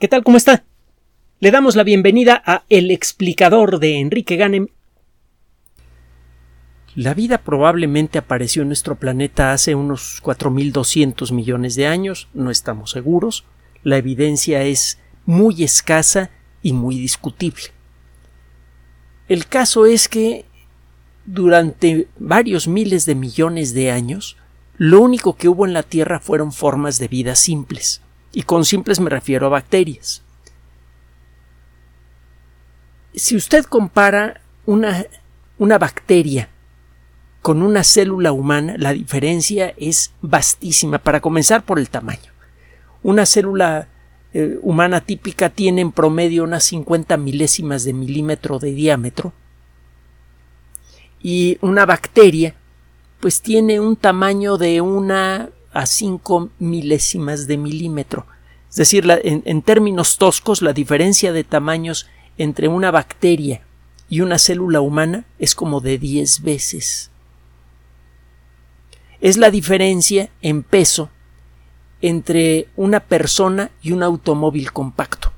¿Qué tal? ¿Cómo está? Le damos la bienvenida a El explicador de Enrique Ganem. La vida probablemente apareció en nuestro planeta hace unos 4.200 millones de años, no estamos seguros. La evidencia es muy escasa y muy discutible. El caso es que durante varios miles de millones de años, lo único que hubo en la Tierra fueron formas de vida simples y con simples me refiero a bacterias. Si usted compara una, una bacteria con una célula humana, la diferencia es vastísima, para comenzar por el tamaño. Una célula eh, humana típica tiene en promedio unas 50 milésimas de milímetro de diámetro y una bacteria pues tiene un tamaño de una a 5 milésimas de milímetro. Es decir, en, términos toscos, la diferencia de tamaños entre una bacteria y una célula humana es como de 10 veces. Es la diferencia en peso entre una persona y un automóvil compacto.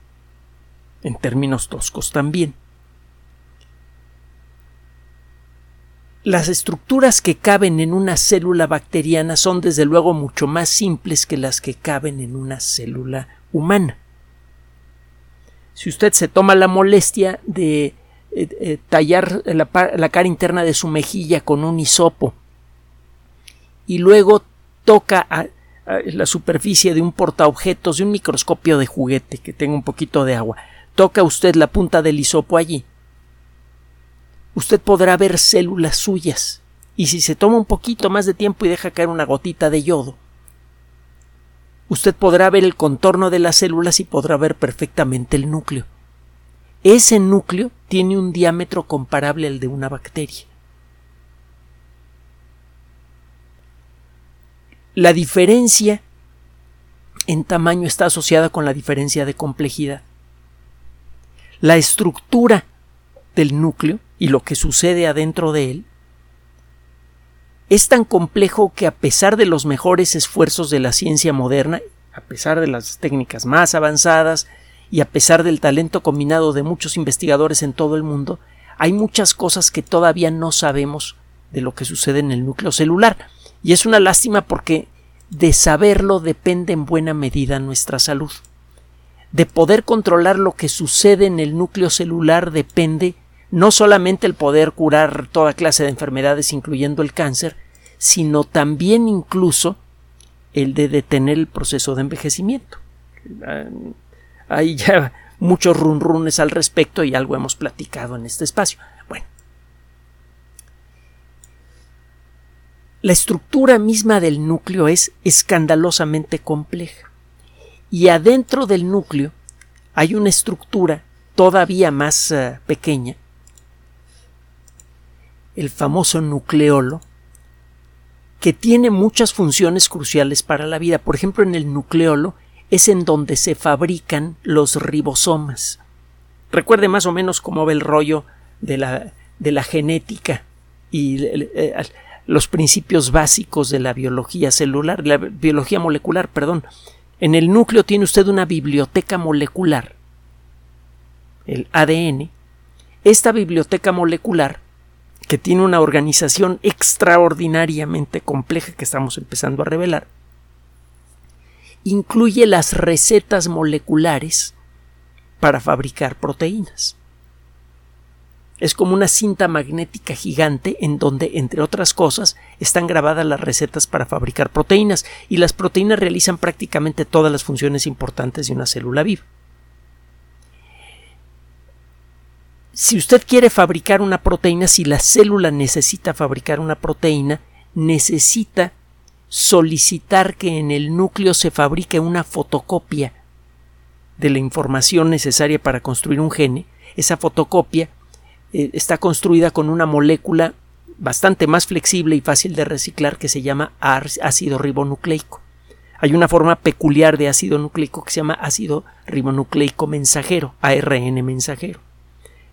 En términos toscos también. Las estructuras que caben en una célula bacteriana son desde luego mucho más simples que las que caben en una célula humana. Si usted se toma la molestia de eh, eh, tallar la, cara interna de su mejilla con un hisopo y luego toca la superficie de un portaobjetos de un microscopio de juguete que tenga un poquito de agua, toca usted la punta del hisopo allí usted podrá ver células suyas. Y si se toma un poquito más de tiempo y deja caer una gotita de yodo, usted podrá ver el contorno de las células y podrá ver perfectamente el núcleo. Ese núcleo tiene un diámetro comparable al de una bacteria. La diferencia en tamaño está asociada con la diferencia de complejidad. La estructura del núcleo y lo que sucede adentro de él es tan complejo que a pesar de los mejores esfuerzos de la ciencia moderna, a pesar de las técnicas más avanzadas y a pesar del talento combinado de muchos investigadores en todo el mundo, hay muchas cosas que todavía no sabemos de lo que sucede en el núcleo celular. Y es una lástima porque de saberlo depende en buena medida nuestra salud. De poder controlar lo que sucede en el núcleo celular depende no solamente el poder curar toda clase de enfermedades, incluyendo el cáncer, sino también incluso el de detener el proceso de envejecimiento. Hay ya muchos runrunes al respecto y algo hemos platicado en este espacio. Bueno, la estructura misma del núcleo es escandalosamente compleja y adentro del núcleo hay una estructura todavía más eh, pequeña el famoso nucleolo, que tiene muchas funciones cruciales para la vida. Por ejemplo, en el nucleolo es en donde se fabrican los ribosomas. Recuerde más o menos cómo va el rollo de la, de la genética y eh, los principios básicos de la biología celular, la biología molecular, perdón. En el núcleo tiene usted una biblioteca molecular, el ADN. Esta biblioteca molecular que tiene una organización extraordinariamente compleja que estamos empezando a revelar, incluye las recetas moleculares para fabricar proteínas. Es como una cinta magnética gigante en donde, entre otras cosas, están grabadas las recetas para fabricar proteínas, y las proteínas realizan prácticamente todas las funciones importantes de una célula viva. Si usted quiere fabricar una proteína, si la célula necesita fabricar una proteína, necesita solicitar que en el núcleo se fabrique una fotocopia de la información necesaria para construir un gene. Esa fotocopia eh, está construida con una molécula bastante más flexible y fácil de reciclar que se llama ácido ribonucleico. Hay una forma peculiar de ácido nucleico que se llama ácido ribonucleico mensajero, ARN mensajero.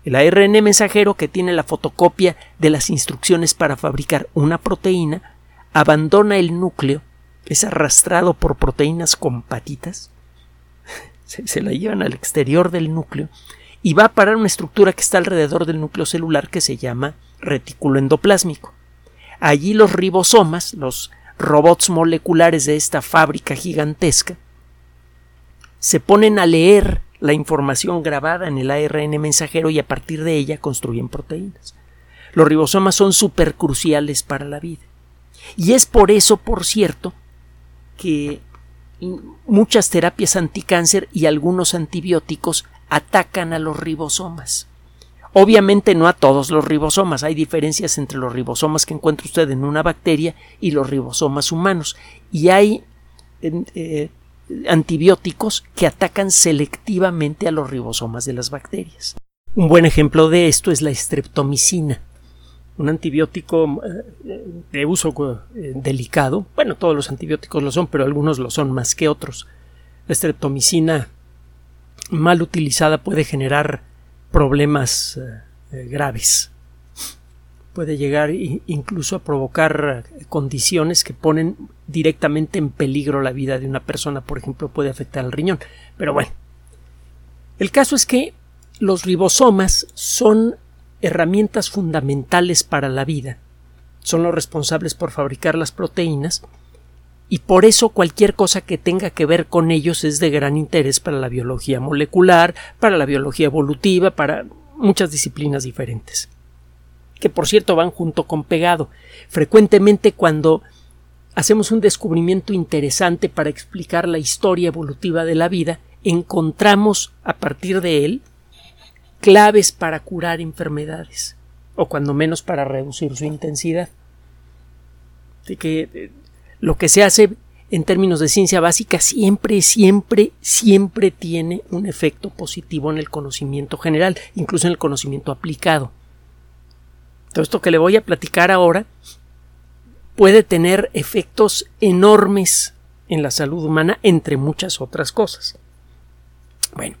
El ARN mensajero que tiene la fotocopia de las instrucciones para fabricar una proteína abandona el núcleo, es arrastrado por proteínas con patitas se, la llevan al exterior del núcleo y va a parar una estructura que está alrededor del núcleo celular que se llama retículo endoplásmico. Allí los ribosomas, los robots moleculares de esta fábrica gigantesca, se ponen a leer la información grabada en el ARN mensajero y a partir de ella construyen proteínas. Los ribosomas son supercruciales para la vida. Y es por eso, por cierto, que muchas terapias anticáncer y algunos antibióticos atacan a los ribosomas. Obviamente no a todos los ribosomas, hay diferencias entre los ribosomas que encuentra usted en una bacteria y los ribosomas humanos. Y hay eh, antibióticos que atacan selectivamente a los ribosomas de las bacterias. Un buen ejemplo de esto es la estreptomicina un antibiótico eh, de uso eh, delicado. Bueno, todos los antibióticos lo son, pero algunos lo son más que otros. La estreptomicina mal utilizada puede generar problemas eh, graves. Puede llegar incluso a provocar condiciones que ponen directamente en peligro la vida de una persona. Por ejemplo, puede afectar al riñón. Pero bueno, el caso es que los ribosomas son herramientas fundamentales para la vida. Son los responsables por fabricar las proteínas y por eso cualquier cosa que tenga que ver con ellos es de gran interés para la biología molecular, para la biología evolutiva, para muchas disciplinas diferentes. Que por cierto van junto con pegado. Frecuentemente cuando hacemos un descubrimiento interesante para explicar la historia evolutiva de la vida, encontramos a partir de él claves para curar enfermedades, o cuando menos para reducir su intensidad. Así que eh, lo que se hace en términos de ciencia básica siempre, siempre, siempre tiene un efecto positivo en el conocimiento general, incluso en el conocimiento aplicado. Todo esto que le voy a platicar ahora puede tener efectos enormes en la salud humana, entre muchas otras cosas. Bueno,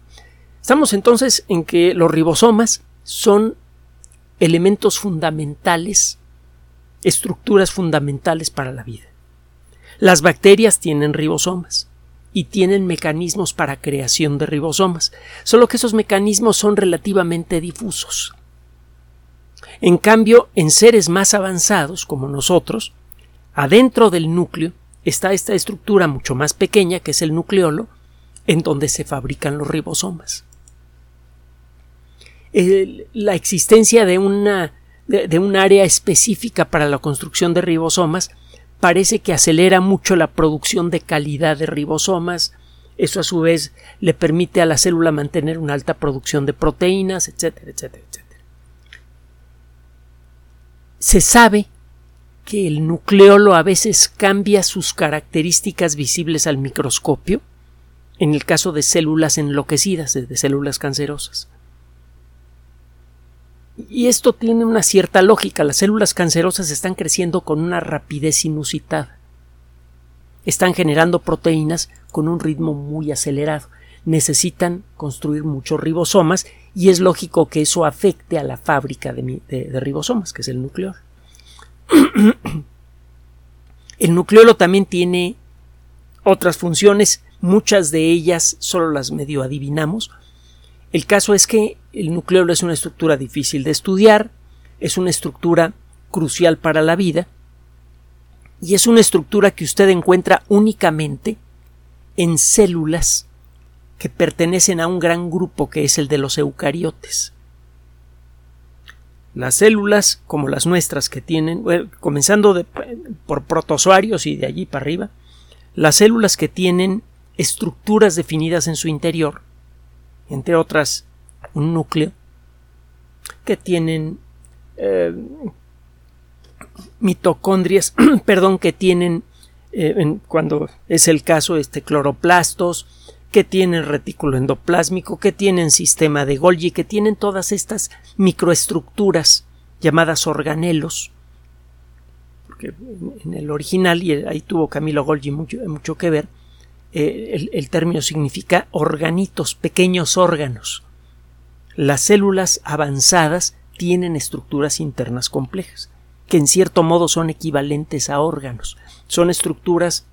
Estamos entonces en que los ribosomas son elementos fundamentales, estructuras fundamentales para la vida. Las bacterias tienen ribosomas y tienen mecanismos para creación de ribosomas, solo que esos mecanismos son relativamente difusos. En cambio, en seres más avanzados como nosotros, adentro del núcleo está esta estructura mucho más pequeña que es el nucleolo, en donde se fabrican los ribosomas la existencia de una de, un área específica para la construcción de ribosomas parece que acelera mucho la producción de calidad de ribosomas. Eso a su vez le permite a la célula mantener una alta producción de proteínas, etcétera, etcétera, etcétera. Se sabe que el nucleolo a veces cambia sus características visibles al microscopio, en el caso de células enloquecidas, de células cancerosas. Y esto tiene una cierta lógica. Las células cancerosas están creciendo con una rapidez inusitada. Están generando proteínas con un ritmo muy acelerado. Necesitan construir muchos ribosomas y es lógico que eso afecte a la fábrica de, ribosomas, que es el núcleo. el nucleolo también tiene otras funciones, muchas de ellas solo las medio adivinamos. El caso es que el nucleolo es una estructura difícil de estudiar, es una estructura crucial para la vida y es una estructura que usted encuentra únicamente en células que pertenecen a un gran grupo que es el de los eucariotes. Las células, como las nuestras que tienen, comenzando por protozoarios y de allí para arriba, las células que tienen estructuras definidas en su interior, entre otras un núcleo que tienen eh, mitocondrias, perdón, que tienen, eh, cuando es el caso, este cloroplastos, que tienen retículo endoplásmico, que tienen sistema de Golgi, que tienen todas estas microestructuras llamadas organelos, porque en el original, y ahí tuvo Camilo Golgi mucho, mucho que ver, eh, el término significa organitos, pequeños órganos. Las células avanzadas tienen estructuras internas complejas, que en cierto modo son equivalentes a órganos. Son estructuras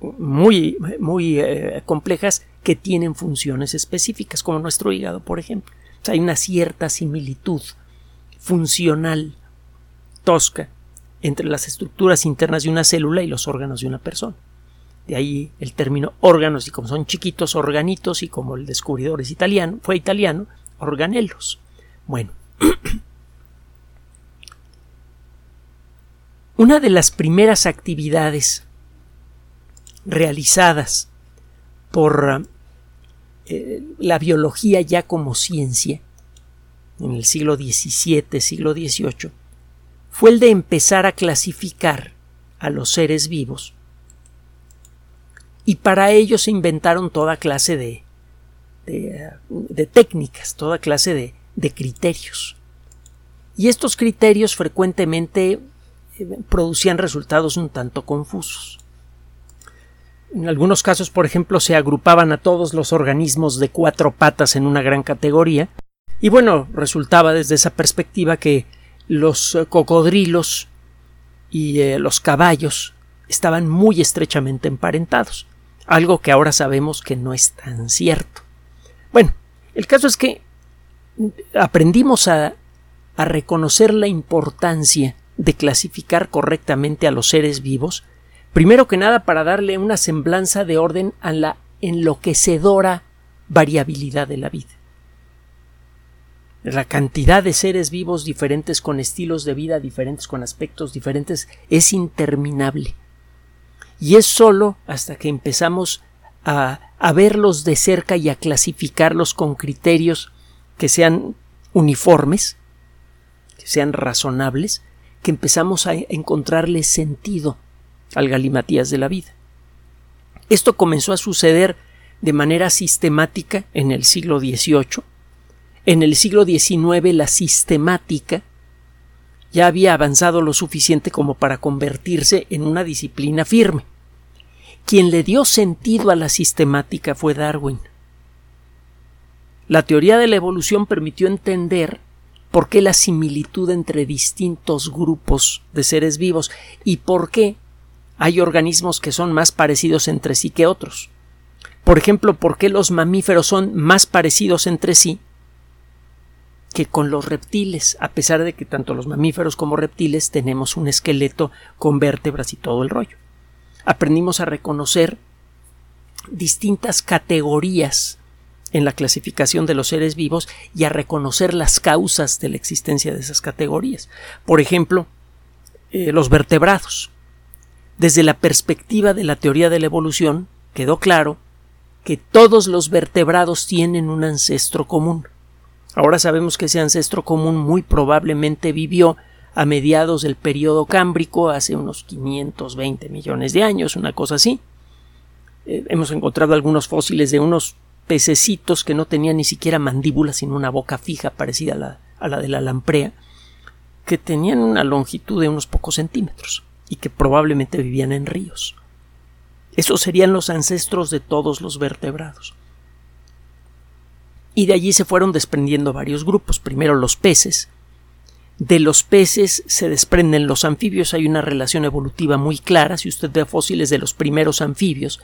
muy, muy eh, complejas que tienen funciones específicas, como nuestro hígado, por ejemplo. hay una cierta similitud funcional tosca entre las estructuras internas de una célula y los órganos de una persona. De ahí el término órganos, y como son chiquitos, organitos, y como el descubridor es italiano, fue italiano, organelos. Bueno. Una de las primeras actividades realizadas por eh, la biología ya como ciencia en el siglo XVII, siglo XVIII, fue el de empezar a clasificar a los seres vivos y para ello se inventaron toda clase de, de, técnicas, toda clase de, de criterios. Y estos criterios frecuentemente eh, producían resultados un tanto confusos. En algunos casos, por ejemplo, se agrupaban a todos los organismos de cuatro patas en una gran categoría, y bueno, resultaba desde esa perspectiva que los eh, cocodrilos y eh, los caballos estaban muy estrechamente emparentados, algo que ahora sabemos que no es tan cierto. Bueno, el caso es que aprendimos a, a reconocer la importancia de clasificar correctamente a los seres vivos Primero que nada para darle una semblanza de orden a la enloquecedora variabilidad de la vida. La cantidad de seres vivos diferentes con estilos de vida diferentes, con aspectos diferentes, es interminable. Y es sólo hasta que empezamos a, a verlos de cerca y a clasificarlos con criterios que sean uniformes, que sean razonables, que empezamos a encontrarle sentido al galimatías de la vida. Esto comenzó a suceder de manera sistemática en el siglo XVIII. En el siglo XIX la sistemática ya había avanzado lo suficiente como para convertirse en una disciplina firme. Quien le dio sentido a la sistemática fue Darwin. La teoría de la evolución permitió entender por qué la similitud entre distintos grupos de seres vivos y por qué hay organismos que son más parecidos entre sí que otros. Por ejemplo, ¿por qué los mamíferos son más parecidos entre sí que con los reptiles, a pesar de que tanto los mamíferos como reptiles tenemos un esqueleto con vértebras y todo el rollo? Aprendimos a reconocer distintas categorías en la clasificación de los seres vivos y a reconocer las causas de la existencia de esas categorías. Por ejemplo, eh, los vertebrados. Desde la perspectiva de la teoría de la evolución, quedó claro que todos los vertebrados tienen un ancestro común. Ahora sabemos que ese ancestro común muy probablemente vivió a mediados del periodo cámbrico, hace unos 520 millones de años, una cosa así. Eh, hemos encontrado algunos fósiles de unos pececitos que no tenían ni siquiera mandíbula, sino una boca fija parecida a la, a la de la lamprea, que tenían una longitud de unos pocos centímetros y que probablemente vivían en ríos. Esos serían los ancestros de todos los vertebrados. Y de allí se fueron desprendiendo varios grupos. Primero los peces. De los peces se desprenden los anfibios. Hay una relación evolutiva muy clara. Si usted ve fósiles de los primeros anfibios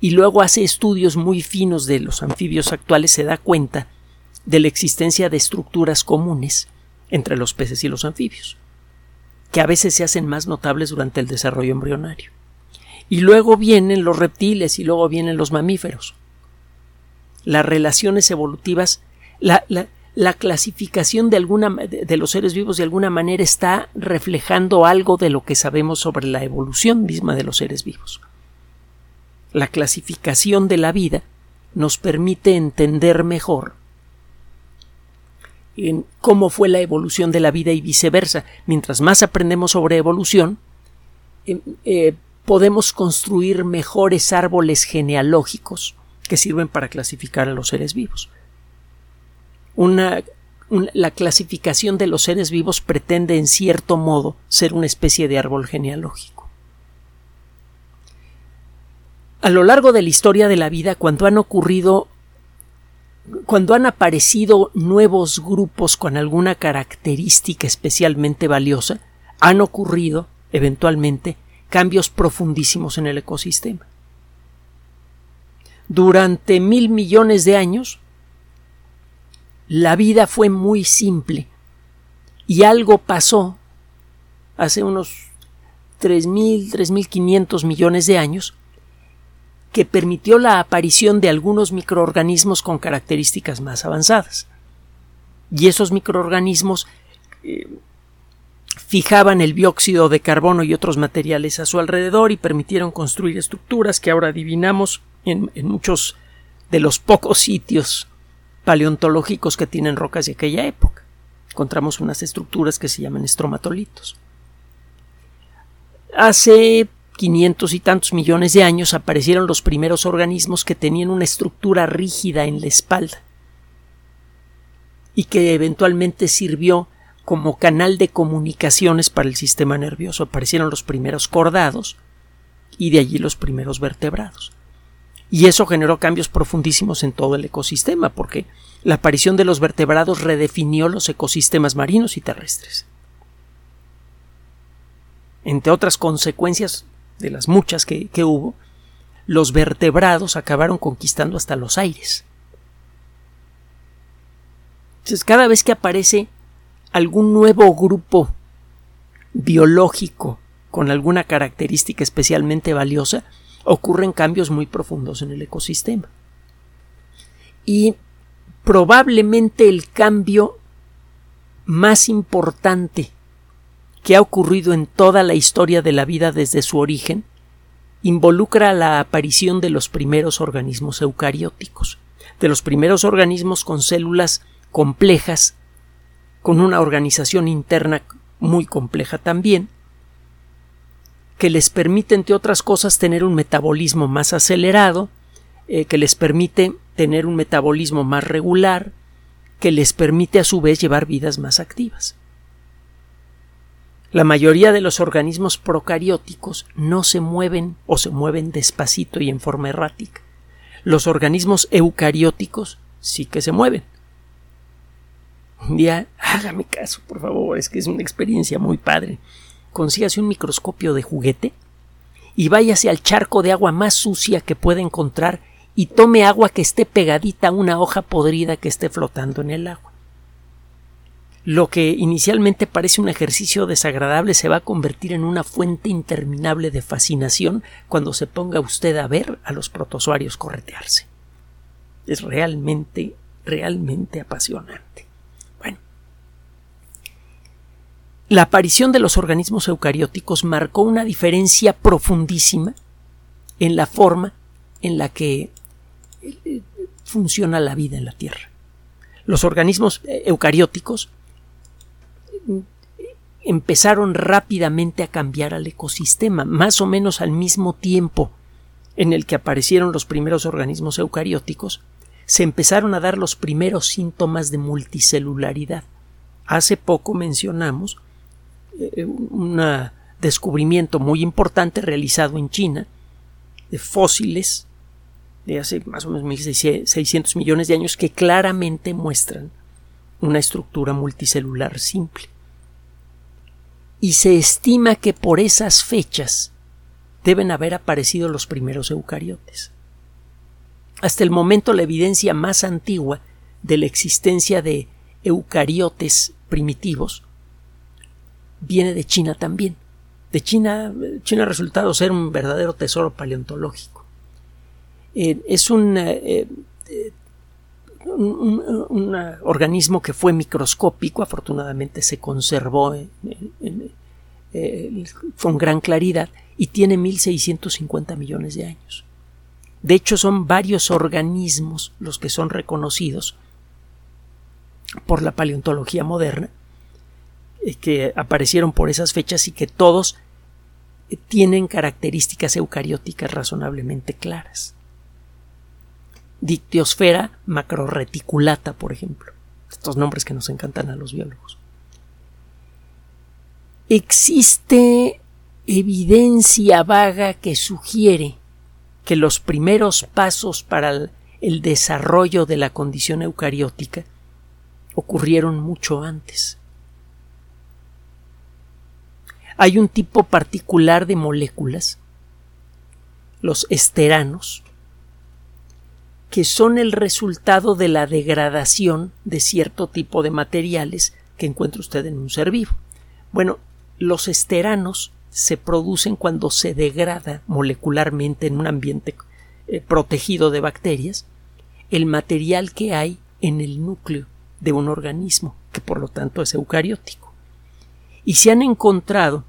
y luego hace estudios muy finos de los anfibios actuales, se da cuenta de la existencia de estructuras comunes entre los peces y los anfibios que a veces se hacen más notables durante el desarrollo embrionario. Y luego vienen los reptiles y luego vienen los mamíferos. Las relaciones evolutivas, la, la, clasificación de, alguna, de los seres vivos de alguna manera está reflejando algo de lo que sabemos sobre la evolución misma de los seres vivos. La clasificación de la vida nos permite entender mejor en cómo fue la evolución de la vida y viceversa. Mientras más aprendemos sobre evolución, eh, eh, podemos construir mejores árboles genealógicos que sirven para clasificar a los seres vivos. la clasificación de los seres vivos pretende en cierto modo ser una especie de árbol genealógico. A lo largo de la historia de la vida, cuando han ocurrido cuando han aparecido nuevos grupos con alguna característica especialmente valiosa, han ocurrido, eventualmente, cambios profundísimos en el ecosistema. Durante mil millones de años, la vida fue muy simple y algo pasó hace unos 3.000, 3.500 millones de años que permitió la aparición de algunos microorganismos con características más avanzadas. Y esos microorganismos eh, fijaban el dióxido de carbono y otros materiales a su alrededor y permitieron construir estructuras que ahora adivinamos en, en muchos de los pocos sitios paleontológicos que tienen rocas de aquella época. Encontramos unas estructuras que se llaman estromatolitos. Hace 500 y tantos millones de años aparecieron los primeros organismos que tenían una estructura rígida en la espalda y que eventualmente sirvió como canal de comunicaciones para el sistema nervioso. Aparecieron los primeros cordados y de allí los primeros vertebrados. Y eso generó cambios profundísimos en todo el ecosistema, porque la aparición de los vertebrados redefinió los ecosistemas marinos y terrestres. Entre otras consecuencias de las muchas que, hubo, los vertebrados acabaron conquistando hasta los aires. Entonces, cada vez que aparece algún nuevo grupo biológico con alguna característica especialmente valiosa, ocurren cambios muy profundos en el ecosistema. Y probablemente el cambio más importante que ha ocurrido en toda la historia de la vida desde su origen involucra la aparición de los primeros organismos eucarióticos, de los primeros organismos con células complejas, con una organización interna muy compleja también, que les permite, entre otras cosas, tener un metabolismo más acelerado, eh, que les permite tener un metabolismo más regular, que les permite a su vez llevar vidas más activas. La mayoría de los organismos procarióticos no se mueven o se mueven despacito y en forma errática. Los organismos eucarióticos sí que se mueven. Un día, hágame caso, por favor, es que es una experiencia muy padre. Consígase un microscopio de juguete y váyase al charco de agua más sucia que pueda encontrar y tome agua que esté pegadita a una hoja podrida que esté flotando en el agua lo que inicialmente parece un ejercicio desagradable se va a convertir en una fuente interminable de fascinación cuando se ponga usted a ver a los protozoarios corretearse. Es realmente, realmente apasionante. Bueno. La aparición de los organismos eucarióticos marcó una diferencia profundísima en la forma en la que eh, funciona la vida en la Tierra. Los organismos eh, eucarióticos empezaron rápidamente a cambiar al ecosistema, más o menos al mismo tiempo en el que aparecieron los primeros organismos eucarióticos, se empezaron a dar los primeros síntomas de multicelularidad. Hace poco mencionamos eh, un descubrimiento muy importante realizado en China de fósiles de hace más o menos 1.600 millones de años que claramente muestran una estructura multicelular simple y se estima que por esas fechas deben haber aparecido los primeros eucariotes. Hasta el momento la evidencia más antigua de la existencia de eucariotes primitivos viene de China también. De China, China ha resultado ser un verdadero tesoro paleontológico. Eh, es un, eh, eh, un, organismo que fue microscópico, afortunadamente se conservó con gran claridad y tiene 1.650 millones de años. De hecho, son varios organismos los que son reconocidos por la paleontología moderna, eh, que aparecieron por esas fechas y que todos tienen características eucarióticas razonablemente claras dictiosfera macroreticulata, por ejemplo. Estos nombres que nos encantan a los biólogos. Existe evidencia vaga que sugiere que los primeros pasos para el, desarrollo de la condición eucariótica ocurrieron mucho antes. Hay un tipo particular de moléculas, los esteranos, que son el resultado de la degradación de cierto tipo de materiales que encuentra usted en un ser vivo. Bueno, los esteranos se producen cuando se degrada molecularmente en un ambiente eh, protegido de bacterias el material que hay en el núcleo de un organismo, que por lo tanto es eucariótico. Y se han encontrado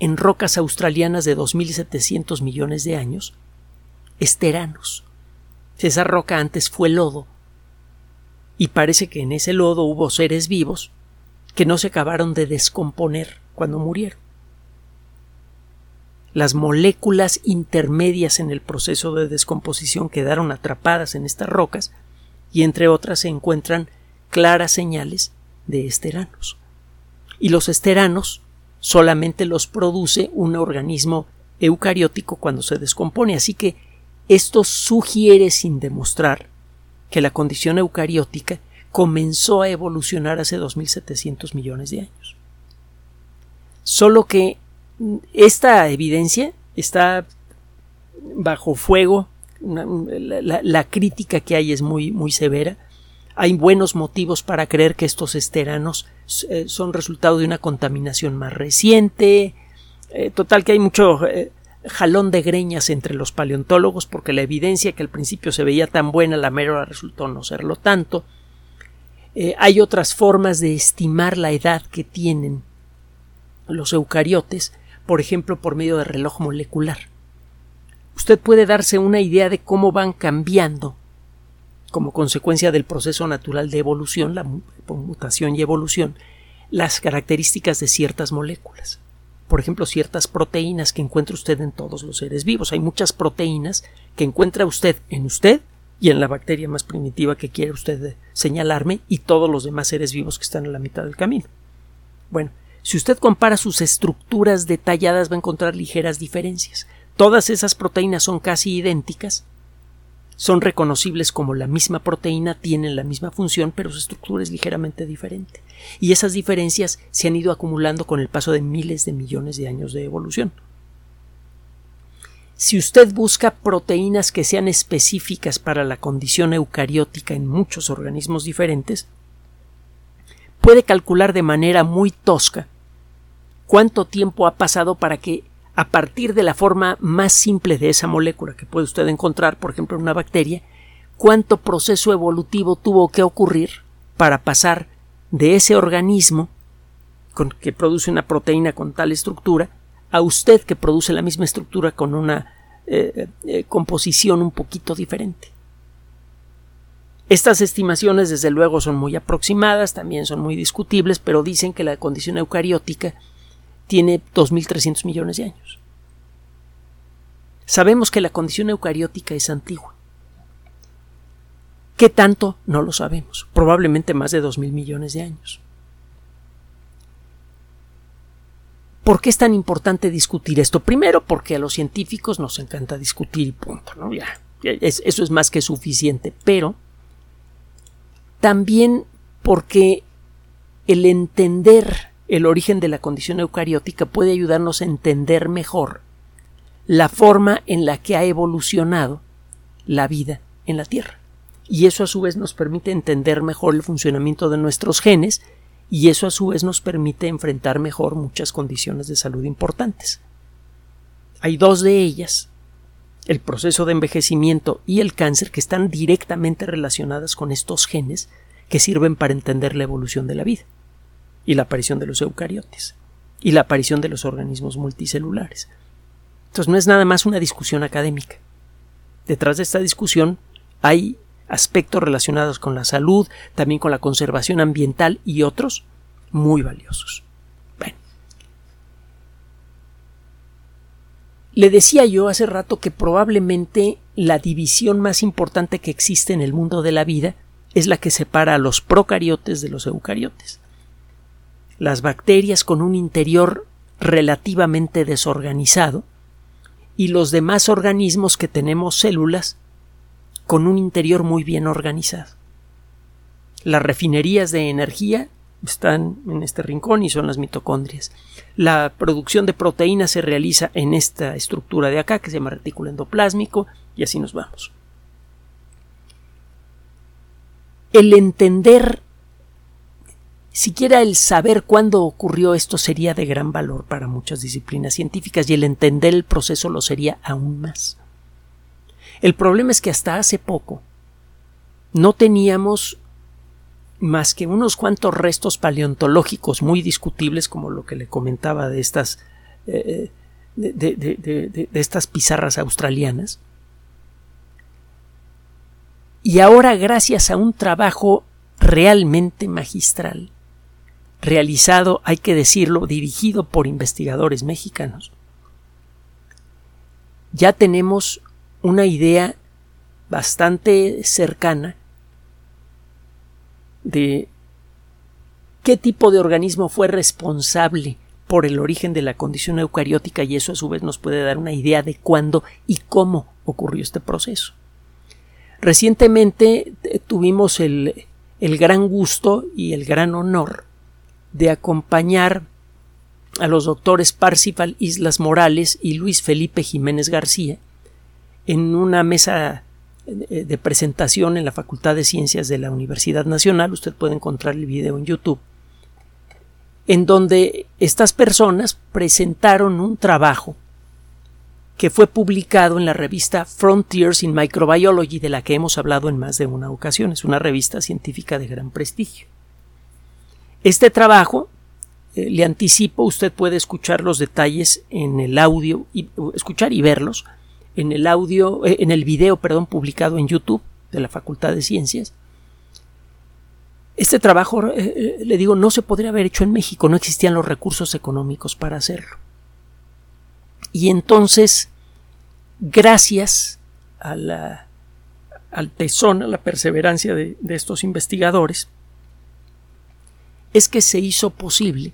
en rocas australianas de 2.700 millones de años esteranos. Esa roca antes fue lodo y parece que en ese lodo hubo seres vivos que no se acabaron de descomponer cuando murieron. Las moléculas intermedias en el proceso de descomposición quedaron atrapadas en estas rocas y entre otras se encuentran claras señales de esteranos. Y los esteranos solamente los produce un organismo eucariótico cuando se descompone, así que esto sugiere sin demostrar que la condición eucariótica comenzó a evolucionar hace 2.700 millones de años. Solo que esta evidencia está bajo fuego, la, crítica que hay es muy, muy severa. Hay buenos motivos para creer que estos esteranos eh, son resultado de una contaminación más reciente. Eh, total que hay mucho eh, jalón de greñas entre los paleontólogos porque la evidencia que al principio se veía tan buena la mera resultó no serlo tanto. hay otras formas de estimar la edad que tienen los eucariotes por ejemplo por medio de reloj molecular. Usted puede darse una idea de cómo van cambiando como consecuencia del proceso natural de evolución, la mutación y evolución, las características de ciertas moléculas. Por ejemplo, ciertas proteínas que encuentra usted en todos los seres vivos. Hay muchas proteínas que encuentra usted en usted y en la bacteria más primitiva que quiere usted señalarme y todos los demás seres vivos que están en la mitad del camino. Bueno, si usted compara sus estructuras detalladas va a encontrar ligeras diferencias. Todas esas proteínas son casi idénticas, son reconocibles como la misma proteína, tienen la misma función, pero su estructura es ligeramente diferente. Y esas diferencias se han ido acumulando con el paso de miles de millones de años de evolución. Si usted busca proteínas que sean específicas para la condición eucariótica en muchos organismos diferentes, puede calcular de manera muy tosca cuánto tiempo ha pasado para que a partir de la forma más simple de esa molécula que puede usted encontrar, por ejemplo, en una bacteria, cuánto proceso evolutivo tuvo que ocurrir para pasar de ese organismo que produce una proteína con tal estructura a usted que produce la misma estructura con una eh, eh, composición un poquito diferente. Estas estimaciones, desde luego, son muy aproximadas, también son muy discutibles, pero dicen que la condición eucariótica tiene 2.300 millones de años. Sabemos que la condición eucariótica es antigua. ¿Qué tanto? No lo sabemos. Probablemente más de 2.000 millones de años. ¿Por qué es tan importante discutir esto? Primero, porque a los científicos nos encanta discutir y punto, ¿no? Eso es más que suficiente. Pero también porque el entender el origen de la condición eucariótica puede ayudarnos a entender mejor la forma en la que ha evolucionado la vida en la Tierra. Y eso a su vez nos permite entender mejor el funcionamiento de nuestros genes y eso a su vez nos permite enfrentar mejor muchas condiciones de salud importantes. Hay dos de ellas, el proceso de envejecimiento y el cáncer, que están directamente relacionadas con estos genes que sirven para entender la evolución de la vida y la aparición de los eucariotes y la aparición de los organismos multicelulares. Entonces no es nada más una discusión académica. Detrás de esta discusión hay aspectos relacionados con la salud, también con la conservación ambiental y otros muy valiosos. Bueno. Le decía yo hace rato que probablemente la división más importante que existe en el mundo de la vida es la que separa a los procariotes de los eucariotes las bacterias con un interior relativamente desorganizado y los demás organismos que tenemos células con un interior muy bien organizado. Las refinerías de energía están en este rincón y son las mitocondrias. La producción de proteínas se realiza en esta estructura de acá que se llama retículo endoplásmico y así nos vamos. el entender, siquiera el saber cuándo ocurrió esto sería de gran valor para muchas disciplinas científicas y el entender el proceso lo sería aún más. El problema es que hasta hace poco no teníamos más que unos cuantos restos paleontológicos muy discutibles, como lo que le comentaba de estas, eh, de, estas pizarras australianas. Y ahora, gracias a un trabajo realmente magistral, realizado, hay que decirlo, dirigido por investigadores mexicanos, ya tenemos una idea bastante cercana de qué tipo de organismo fue responsable por el origen de la condición eucariótica y eso a su vez nos puede dar una idea de cuándo y cómo ocurrió este proceso. Recientemente eh, tuvimos el, el gran gusto y el gran honor de acompañar a los doctores Parsifal Islas Morales y Luis Felipe Jiménez García en una mesa eh, de presentación en la Facultad de Ciencias de la Universidad Nacional, usted puede encontrar el video en YouTube, en donde estas personas presentaron un trabajo que fue publicado en la revista Frontiers in Microbiology, de la que hemos hablado en más de una ocasión. Es una revista científica de gran prestigio. Este trabajo, eh, le anticipo, usted puede escuchar los detalles en el audio, y, escuchar y verlos en el audio, eh, en el video, perdón, publicado en YouTube de la Facultad de Ciencias. Este trabajo, eh, le digo, no se podría haber hecho en México, no existían los recursos económicos para hacerlo. Y entonces, gracias al tesón, a la perseverancia de estos investigadores, es que se hizo posible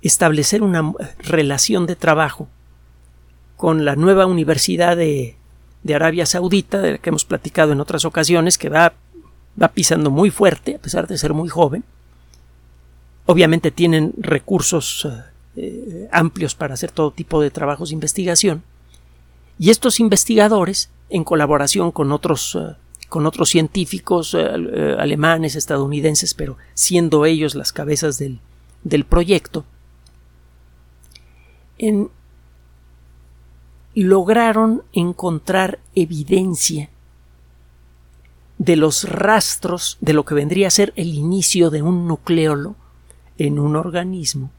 establecer una relación de trabajo con la nueva Universidad de, Arabia Saudita, de la que hemos platicado en otras ocasiones, que va, va pisando muy fuerte, a pesar de ser muy joven. Obviamente tienen recursos eh, amplios para hacer todo tipo de trabajos de investigación. Y estos investigadores, en colaboración con otros, eh, con otros científicos eh, alemanes, estadounidenses, pero siendo ellos las cabezas del, del proyecto, lograron encontrar evidencia de los rastros de lo que vendría a ser el inicio de un nucleolo en un organismo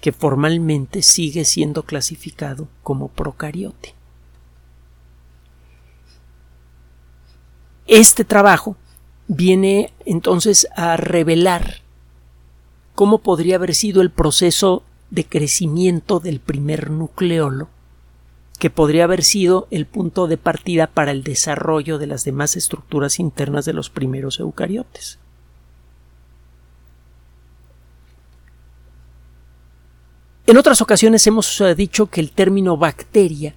que formalmente sigue siendo clasificado como procariote. Este trabajo viene entonces a revelar cómo podría haber sido el proceso de crecimiento del primer nucleolo que podría haber sido el punto de partida para el desarrollo de las demás estructuras internas de los primeros eucariotes. En otras ocasiones hemos eh, dicho que el término bacteria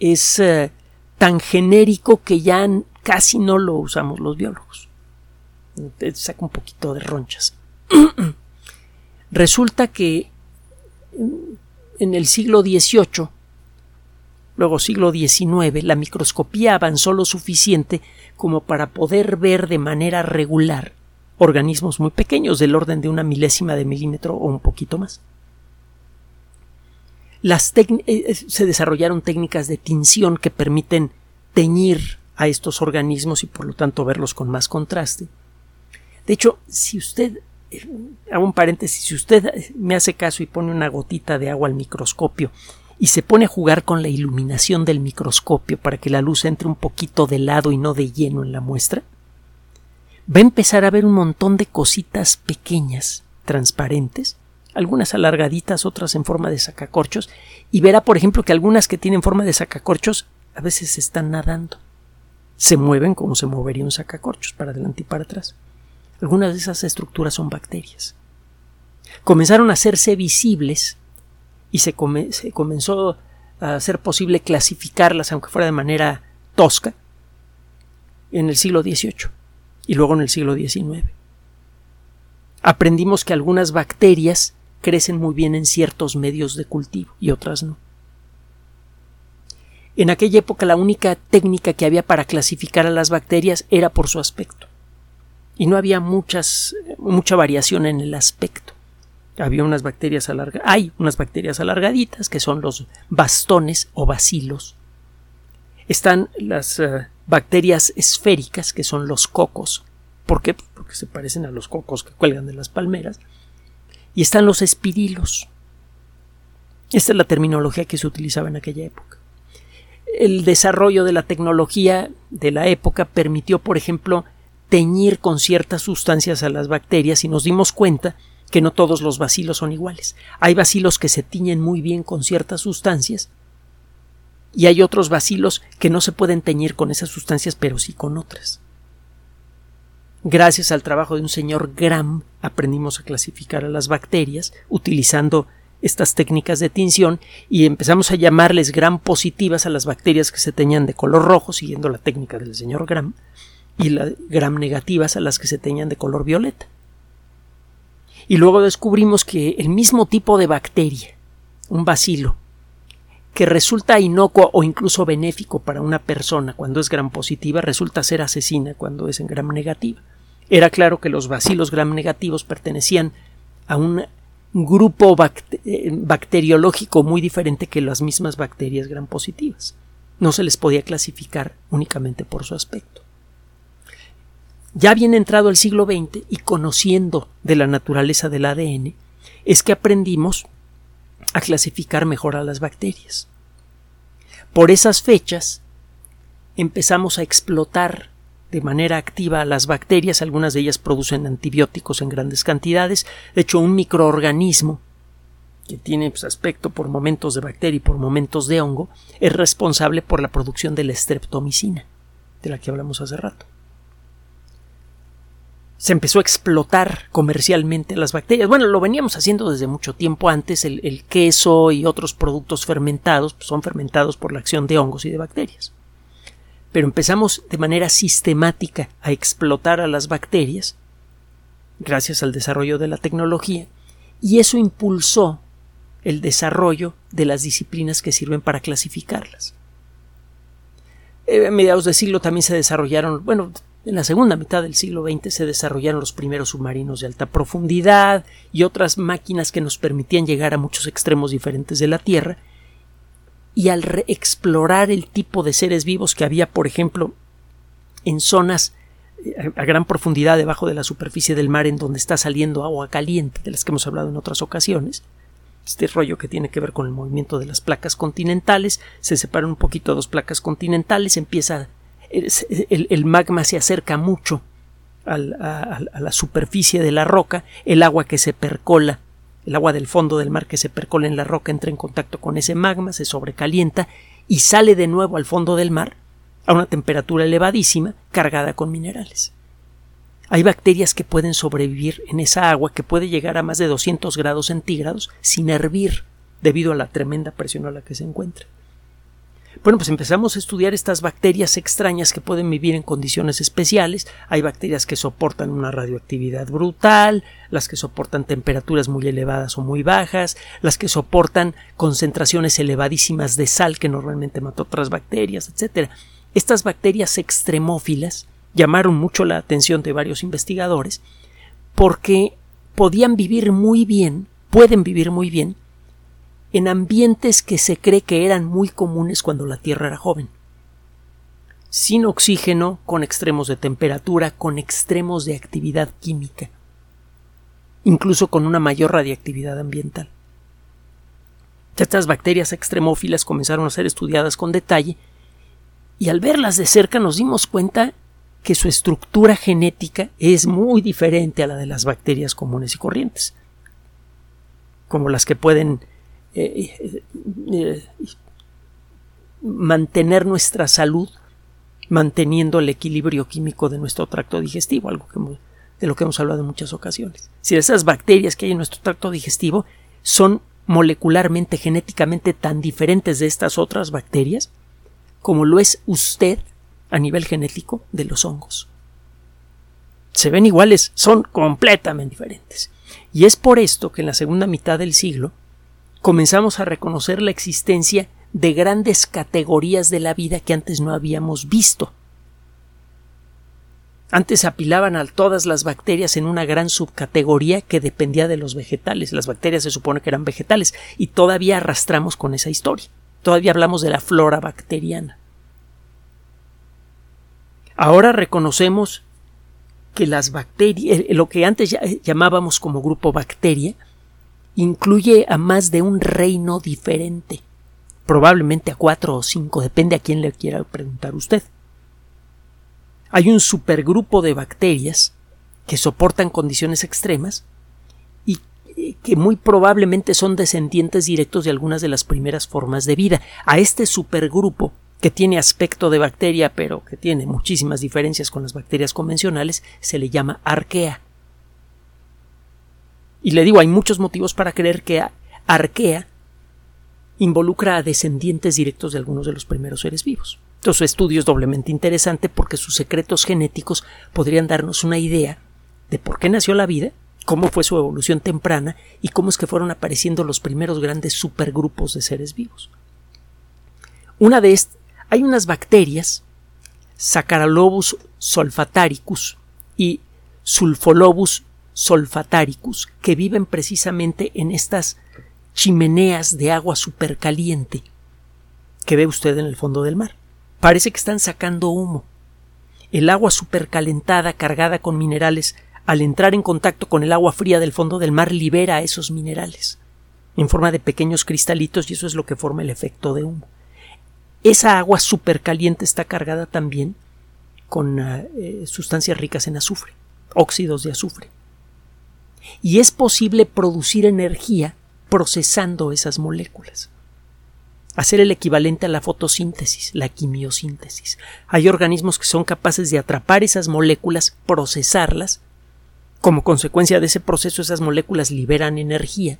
es eh, tan genérico que ya casi no lo usamos los biólogos. saca un poquito de ronchas. Resulta que en el siglo XVIII Luego, siglo XIX, la microscopía avanzó lo suficiente como para poder ver de manera regular organismos muy pequeños, del orden de una milésima de milímetro o un poquito más. Las eh, eh, se desarrollaron técnicas de tinción que permiten teñir a estos organismos y por lo tanto verlos con más contraste. De hecho, si usted, eh, hago un paréntesis, si usted me hace caso y pone una gotita de agua al microscopio y se pone a jugar con la iluminación del microscopio para que la luz entre un poquito de lado y no de lleno en la muestra, va a empezar a ver un montón de cositas pequeñas, transparentes, algunas alargaditas, otras en forma de sacacorchos, y verá, por ejemplo, que algunas que tienen forma de sacacorchos a veces están nadando. Se mueven como se movería un sacacorchos, para adelante y para atrás. Algunas de esas estructuras son bacterias. Comenzaron a hacerse visibles y se, comenzó a ser posible clasificarlas, aunque fuera de manera tosca, en el siglo XVIII y luego en el siglo XIX. Aprendimos que algunas bacterias crecen muy bien en ciertos medios de cultivo y otras no. En aquella época la única técnica que había para clasificar a las bacterias era por su aspecto. y no había mucha variación en el aspecto. Había unas bacterias alargadas, hay unas bacterias alargaditas que son los bastones o bacilos. Están las eh, bacterias esféricas que son los cocos. ¿Por qué? Porque se parecen a los cocos que cuelgan de las palmeras. Y están los espirilos. Esta es la terminología que se utilizaba en aquella época. El desarrollo de la tecnología de la época permitió, por ejemplo, teñir con ciertas sustancias a las bacterias y nos dimos cuenta que no todos los bacilos son iguales. Hay bacilos que se tiñen muy bien con ciertas sustancias y hay otros bacilos que no se pueden teñir con esas sustancias pero sí con otras. Gracias al trabajo de un señor Gram aprendimos a clasificar a las bacterias utilizando estas técnicas de tinción y empezamos a llamarles gram positivas a las bacterias que se teñan de color rojo siguiendo la técnica del señor Gram y las gram negativas a las que se teñan de color violeta. Y luego descubrimos que el mismo tipo de bacteria, un bacilo, que resulta inocuo o incluso benéfico para una persona cuando es gram positiva, resulta ser asesina cuando es en gram negativa. Era claro que los bacilos gram negativos pertenecían a un grupo eh, bacteriológico muy diferente que las mismas bacterias gram positivas. No se les podía clasificar únicamente por su aspecto. Ya bien entrado el siglo XX y conociendo de la naturaleza del ADN, es que aprendimos a clasificar mejor a las bacterias. Por esas fechas empezamos a explotar de manera activa a las bacterias, algunas de ellas producen antibióticos en grandes cantidades, de hecho un microorganismo que tiene pues, aspecto por momentos de bacteria y por momentos de hongo, es responsable por la producción de la streptomicina, de la que hablamos hace rato se empezó a explotar comercialmente las bacterias. Bueno, lo veníamos haciendo desde mucho tiempo antes. El, queso y otros productos fermentados pues, son fermentados por la acción de hongos y de bacterias. Pero empezamos de manera sistemática a explotar a las bacterias gracias al desarrollo de la tecnología y eso impulsó el desarrollo de las disciplinas que sirven para clasificarlas. Eh, a mediados del siglo también se desarrollaron, bueno, en la segunda mitad del siglo XX se desarrollaron los primeros submarinos de alta profundidad y otras máquinas que nos permitían llegar a muchos extremos diferentes de la Tierra. Y al explorar el tipo de seres vivos que había, por ejemplo, en zonas eh, a gran profundidad debajo de la superficie del mar en donde está saliendo agua caliente, de las que hemos hablado en otras ocasiones, este rollo que tiene que ver con el movimiento de las placas continentales, se separan un poquito dos placas continentales, empieza el, magma se acerca mucho a, la superficie de la roca, el agua que se percola, el agua del fondo del mar que se percola en la roca entra en contacto con ese magma, se sobrecalienta y sale de nuevo al fondo del mar a una temperatura elevadísima cargada con minerales. Hay bacterias que pueden sobrevivir en esa agua que puede llegar a más de 200 grados centígrados sin hervir debido a la tremenda presión a la que se encuentra. Bueno, pues empezamos a estudiar estas bacterias extrañas que pueden vivir en condiciones especiales. Hay bacterias que soportan una radioactividad brutal, las que soportan temperaturas muy elevadas o muy bajas, las que soportan concentraciones elevadísimas de sal que normalmente mata otras bacterias, etc. Estas bacterias extremófilas llamaron mucho la atención de varios investigadores porque podían vivir muy bien, pueden vivir muy bien en ambientes que se cree que eran muy comunes cuando la Tierra era joven. Sin oxígeno, con extremos de temperatura, con extremos de actividad química, incluso con una mayor radiactividad ambiental. Estas bacterias extremófilas comenzaron a ser estudiadas con detalle y al verlas de cerca nos dimos cuenta que su estructura genética es muy diferente a la de las bacterias comunes y corrientes, como las que pueden mantener nuestra salud manteniendo el equilibrio químico de nuestro tracto digestivo, algo que de lo que hemos hablado en muchas ocasiones. Si esas bacterias que hay en nuestro tracto digestivo son molecularmente, genéticamente tan diferentes de estas otras bacterias como lo es usted a nivel genético de los hongos. Se ven iguales, son completamente diferentes. Y es por esto que en la segunda mitad del siglo comenzamos a reconocer la existencia de grandes categorías de la vida que antes no habíamos visto. Antes apilaban a todas las bacterias en una gran subcategoría que dependía de los vegetales. Las bacterias se supone que eran vegetales y todavía arrastramos con esa historia. Todavía hablamos de la flora bacteriana. Ahora reconocemos que las bacterias, lo que antes llamábamos como grupo bacteria, incluye a más de un reino diferente, probablemente a cuatro o cinco, depende a quién le quiera preguntar usted. Hay un supergrupo de bacterias que soportan condiciones extremas y que muy probablemente son descendientes directos de algunas de las primeras formas de vida. A este supergrupo, que tiene aspecto de bacteria, pero que tiene muchísimas diferencias con las bacterias convencionales, se le llama arquea. Y le digo, hay muchos motivos para creer que arquea involucra a descendientes directos de algunos de los primeros seres vivos. Entonces, su estudio es doblemente interesante porque sus secretos genéticos podrían darnos una idea de por qué nació la vida, cómo fue su evolución temprana y cómo es que fueron apareciendo los primeros grandes supergrupos de seres vivos. Una de estas, hay unas bacterias, Saccharolobus solfataricus y Sulfolobus solfataricus, que viven precisamente en estas chimeneas de agua supercaliente que ve usted en el fondo del mar. Parece que están sacando humo. El agua supercalentada cargada con minerales al entrar en contacto con el agua fría del fondo del mar libera esos minerales en forma de pequeños cristalitos y eso es lo que forma el efecto de humo. Esa agua supercaliente está cargada también con eh, sustancias ricas en azufre, óxidos de azufre. Y es posible producir energía procesando esas moléculas hacer el equivalente a la fotosíntesis, la quimiosíntesis. Hay organismos que son capaces de atrapar esas moléculas, procesarlas. Como consecuencia de ese proceso, esas moléculas liberan energía.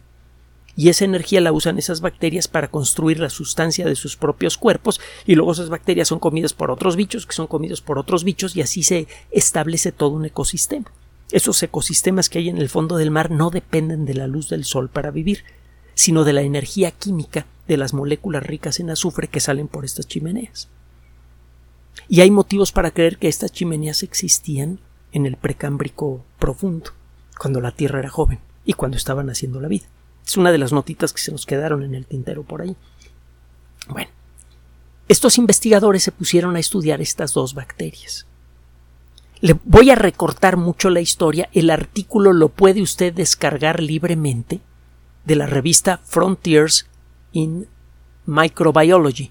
Y esa energía la usan esas bacterias para construir la sustancia de sus propios cuerpos, y luego esas bacterias son comidas por otros bichos, que son comidos por otros bichos, y así se establece todo un ecosistema. Esos ecosistemas que hay en el fondo del mar no dependen de la luz del sol para vivir, sino de la energía química de las moléculas ricas en azufre que salen por estas chimeneas. Y hay motivos para creer que estas chimeneas existían en el precámbrico profundo, cuando la Tierra era joven y cuando estaban haciendo la vida. Es una de las notitas que se nos quedaron en el tintero por ahí. Bueno, estos investigadores se pusieron a estudiar estas dos bacterias. Le voy a recortar mucho la historia, el artículo lo puede usted descargar libremente de la revista Frontiers in Microbiology.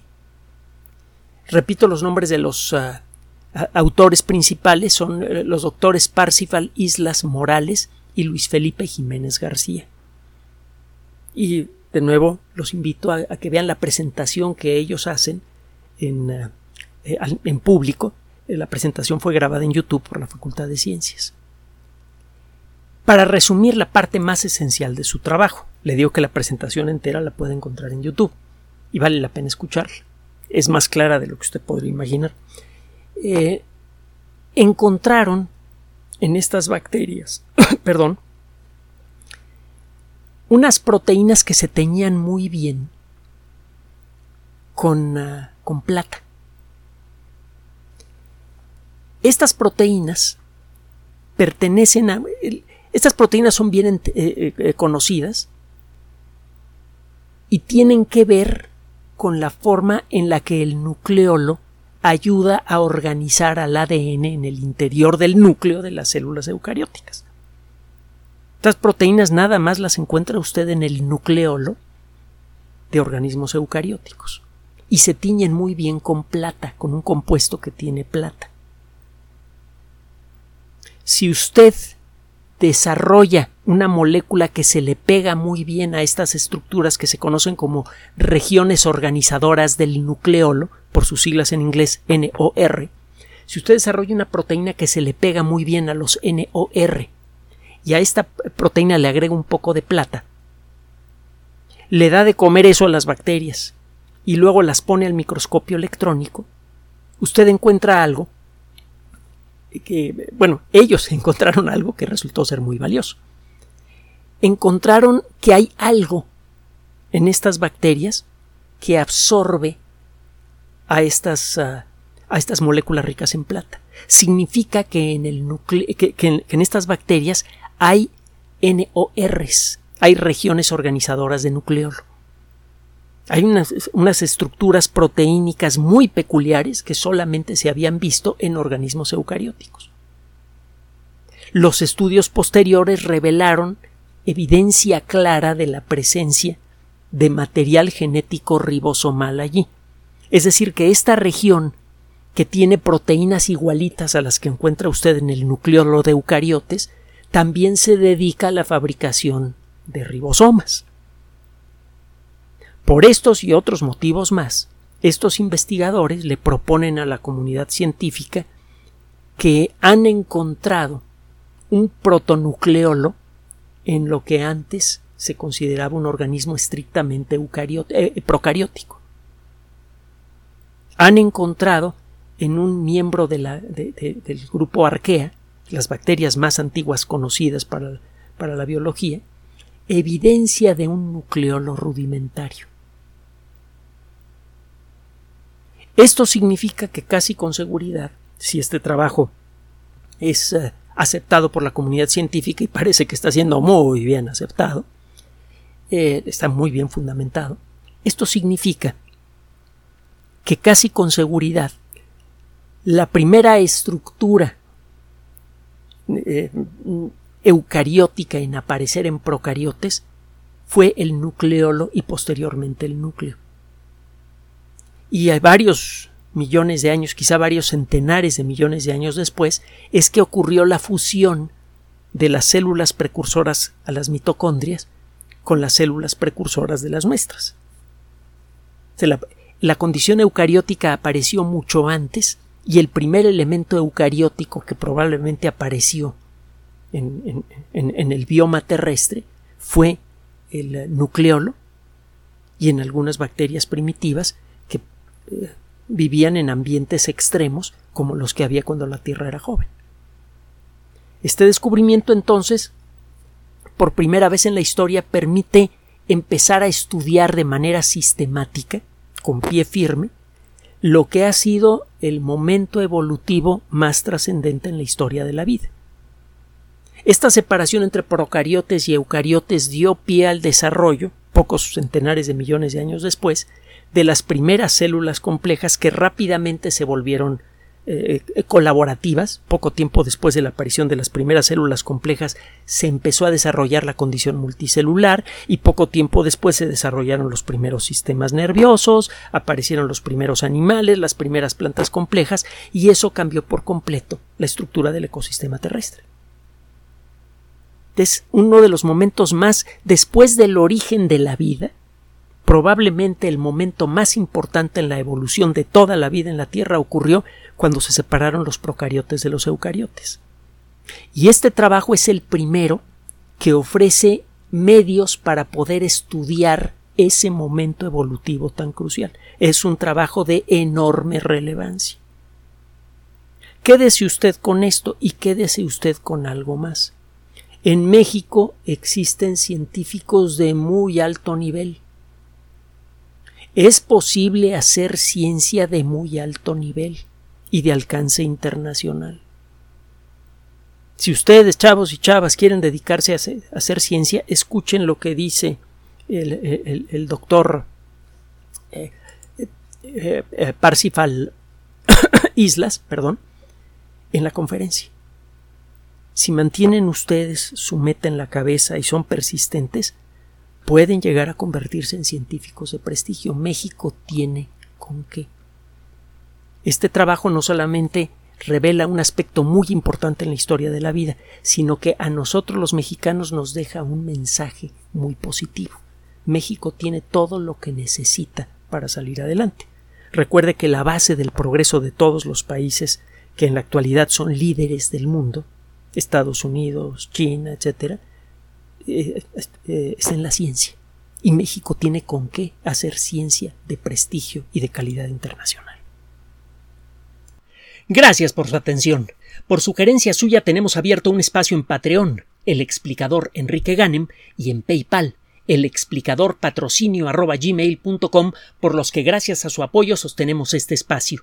Repito los nombres de los ah, autores principales, son eh, los doctores Parsifal Islas Morales y Luis Felipe Jiménez García. Y de nuevo los invito a, que vean la presentación que ellos hacen en, ah, eh, en público. Eh, la presentación fue grabada en YouTube por la Facultad de Ciencias. Para resumir la parte más esencial de su trabajo, le digo que la presentación entera la puede encontrar en YouTube y vale la pena escucharla. Es más clara de lo que usted podría imaginar. Eh, encontraron en estas bacterias, perdón, unas proteínas que se teñían muy bien con, ah, con plata. Estas proteínas pertenecen a... Estas proteínas son bien eh, eh, conocidas y tienen que ver con la forma en la que el nucleolo ayuda a organizar al ADN en el interior del núcleo de las células eucarióticas. Estas proteínas nada más las encuentra usted en el nucleolo de organismos eucarióticos y se tiñen muy bien con plata, con un compuesto que tiene plata. Si usted desarrolla una molécula que se le pega muy bien a estas estructuras que se conocen como regiones organizadoras del nucleolo, por sus siglas en inglés NOR. Si usted desarrolla una proteína que se le pega muy bien a los NOR y a esta proteína le agrega un poco de plata, le da de comer eso a las bacterias y luego las pone al microscopio electrónico, usted encuentra algo que, bueno, ellos encontraron algo que resultó ser muy valioso. Encontraron que hay algo en estas bacterias que absorbe a estas, ah, estas moléculas ricas en plata. significa que en, el que, en, estas bacterias hay NORs, hay regiones organizadoras de nucleolo. Hay unas, unas, estructuras proteínicas muy peculiares que solamente se habían visto en organismos eucarióticos. Los estudios posteriores revelaron evidencia clara de la presencia de material genético ribosomal allí. Es decir, que esta región que tiene proteínas igualitas a las que encuentra usted en el nucleolo de eucariotes, también se dedica a la fabricación de ribosomas. Por estos y otros motivos más, estos investigadores le proponen a la comunidad científica que han encontrado un protonucleolo en lo que antes se consideraba un organismo estrictamente eh, procariótico. Han encontrado en un miembro del grupo Arquea, las bacterias más antiguas conocidas para, para la biología, evidencia de un nucleolo rudimentario. Esto significa que casi con seguridad, si este trabajo es eh, aceptado por la comunidad científica y parece que está siendo muy bien aceptado, eh, está muy bien fundamentado, esto significa que casi con seguridad la primera estructura eh, eucariótica en aparecer en procariotes fue el nucleolo y posteriormente el núcleo. Y hay varios millones de años, quizá varios centenares de millones de años después, es que ocurrió la fusión de las células precursoras a las mitocondrias con las células precursoras de las nuestras. La, condición eucariótica apareció mucho antes y el primer elemento eucariótico que probablemente apareció en, el bioma terrestre fue el nucleolo y en algunas bacterias primitivas vivían en ambientes extremos como los que había cuando la Tierra era joven. Este descubrimiento entonces, por primera vez en la historia, permite empezar a estudiar de manera sistemática, con pie firme, lo que ha sido el momento evolutivo más trascendente en la historia de la vida. Esta separación entre procariotes y eucariotes dio pie al desarrollo, pocos centenares de millones de años después, de las primeras células complejas que rápidamente se volvieron eh, colaborativas. Poco tiempo después de la aparición de las primeras células complejas se empezó a desarrollar la condición multicelular y poco tiempo después se desarrollaron los primeros sistemas nerviosos, aparecieron los primeros animales, las primeras plantas complejas y eso cambió por completo la estructura del ecosistema terrestre. Es uno de los momentos más después del origen de la vida, probablemente el momento más importante en la evolución de toda la vida en la Tierra ocurrió cuando se separaron los procariotes de los eucariotes. Y este trabajo es el primero que ofrece medios para poder estudiar ese momento evolutivo tan crucial. Es un trabajo de enorme relevancia. Quédese usted con esto y quédese usted con algo más. En México existen científicos de muy alto nivel es posible hacer ciencia de muy alto nivel y de alcance internacional. Si ustedes, chavos y chavas, quieren dedicarse a hacer, ciencia, escuchen lo que dice el, doctor eh, eh, eh, Parsifal Islas, perdón, en la conferencia. Si mantienen ustedes su meta en la cabeza y son persistentes, pueden llegar a convertirse en científicos de prestigio. México tiene con qué. Este trabajo no solamente revela un aspecto muy importante en la historia de la vida, sino que a nosotros los mexicanos nos deja un mensaje muy positivo. México tiene todo lo que necesita para salir adelante. Recuerde que la base del progreso de todos los países que en la actualidad son líderes del mundo, Estados Unidos, China, etcétera, eh, eh, es en la ciencia. Y México tiene con qué hacer ciencia de prestigio y de calidad internacional. Gracias por su atención. Por sugerencia suya tenemos abierto un espacio en Patreon, el explicador Enrique Ganem, y en PayPal, el explicador patrocinio por los que gracias a su apoyo sostenemos este espacio.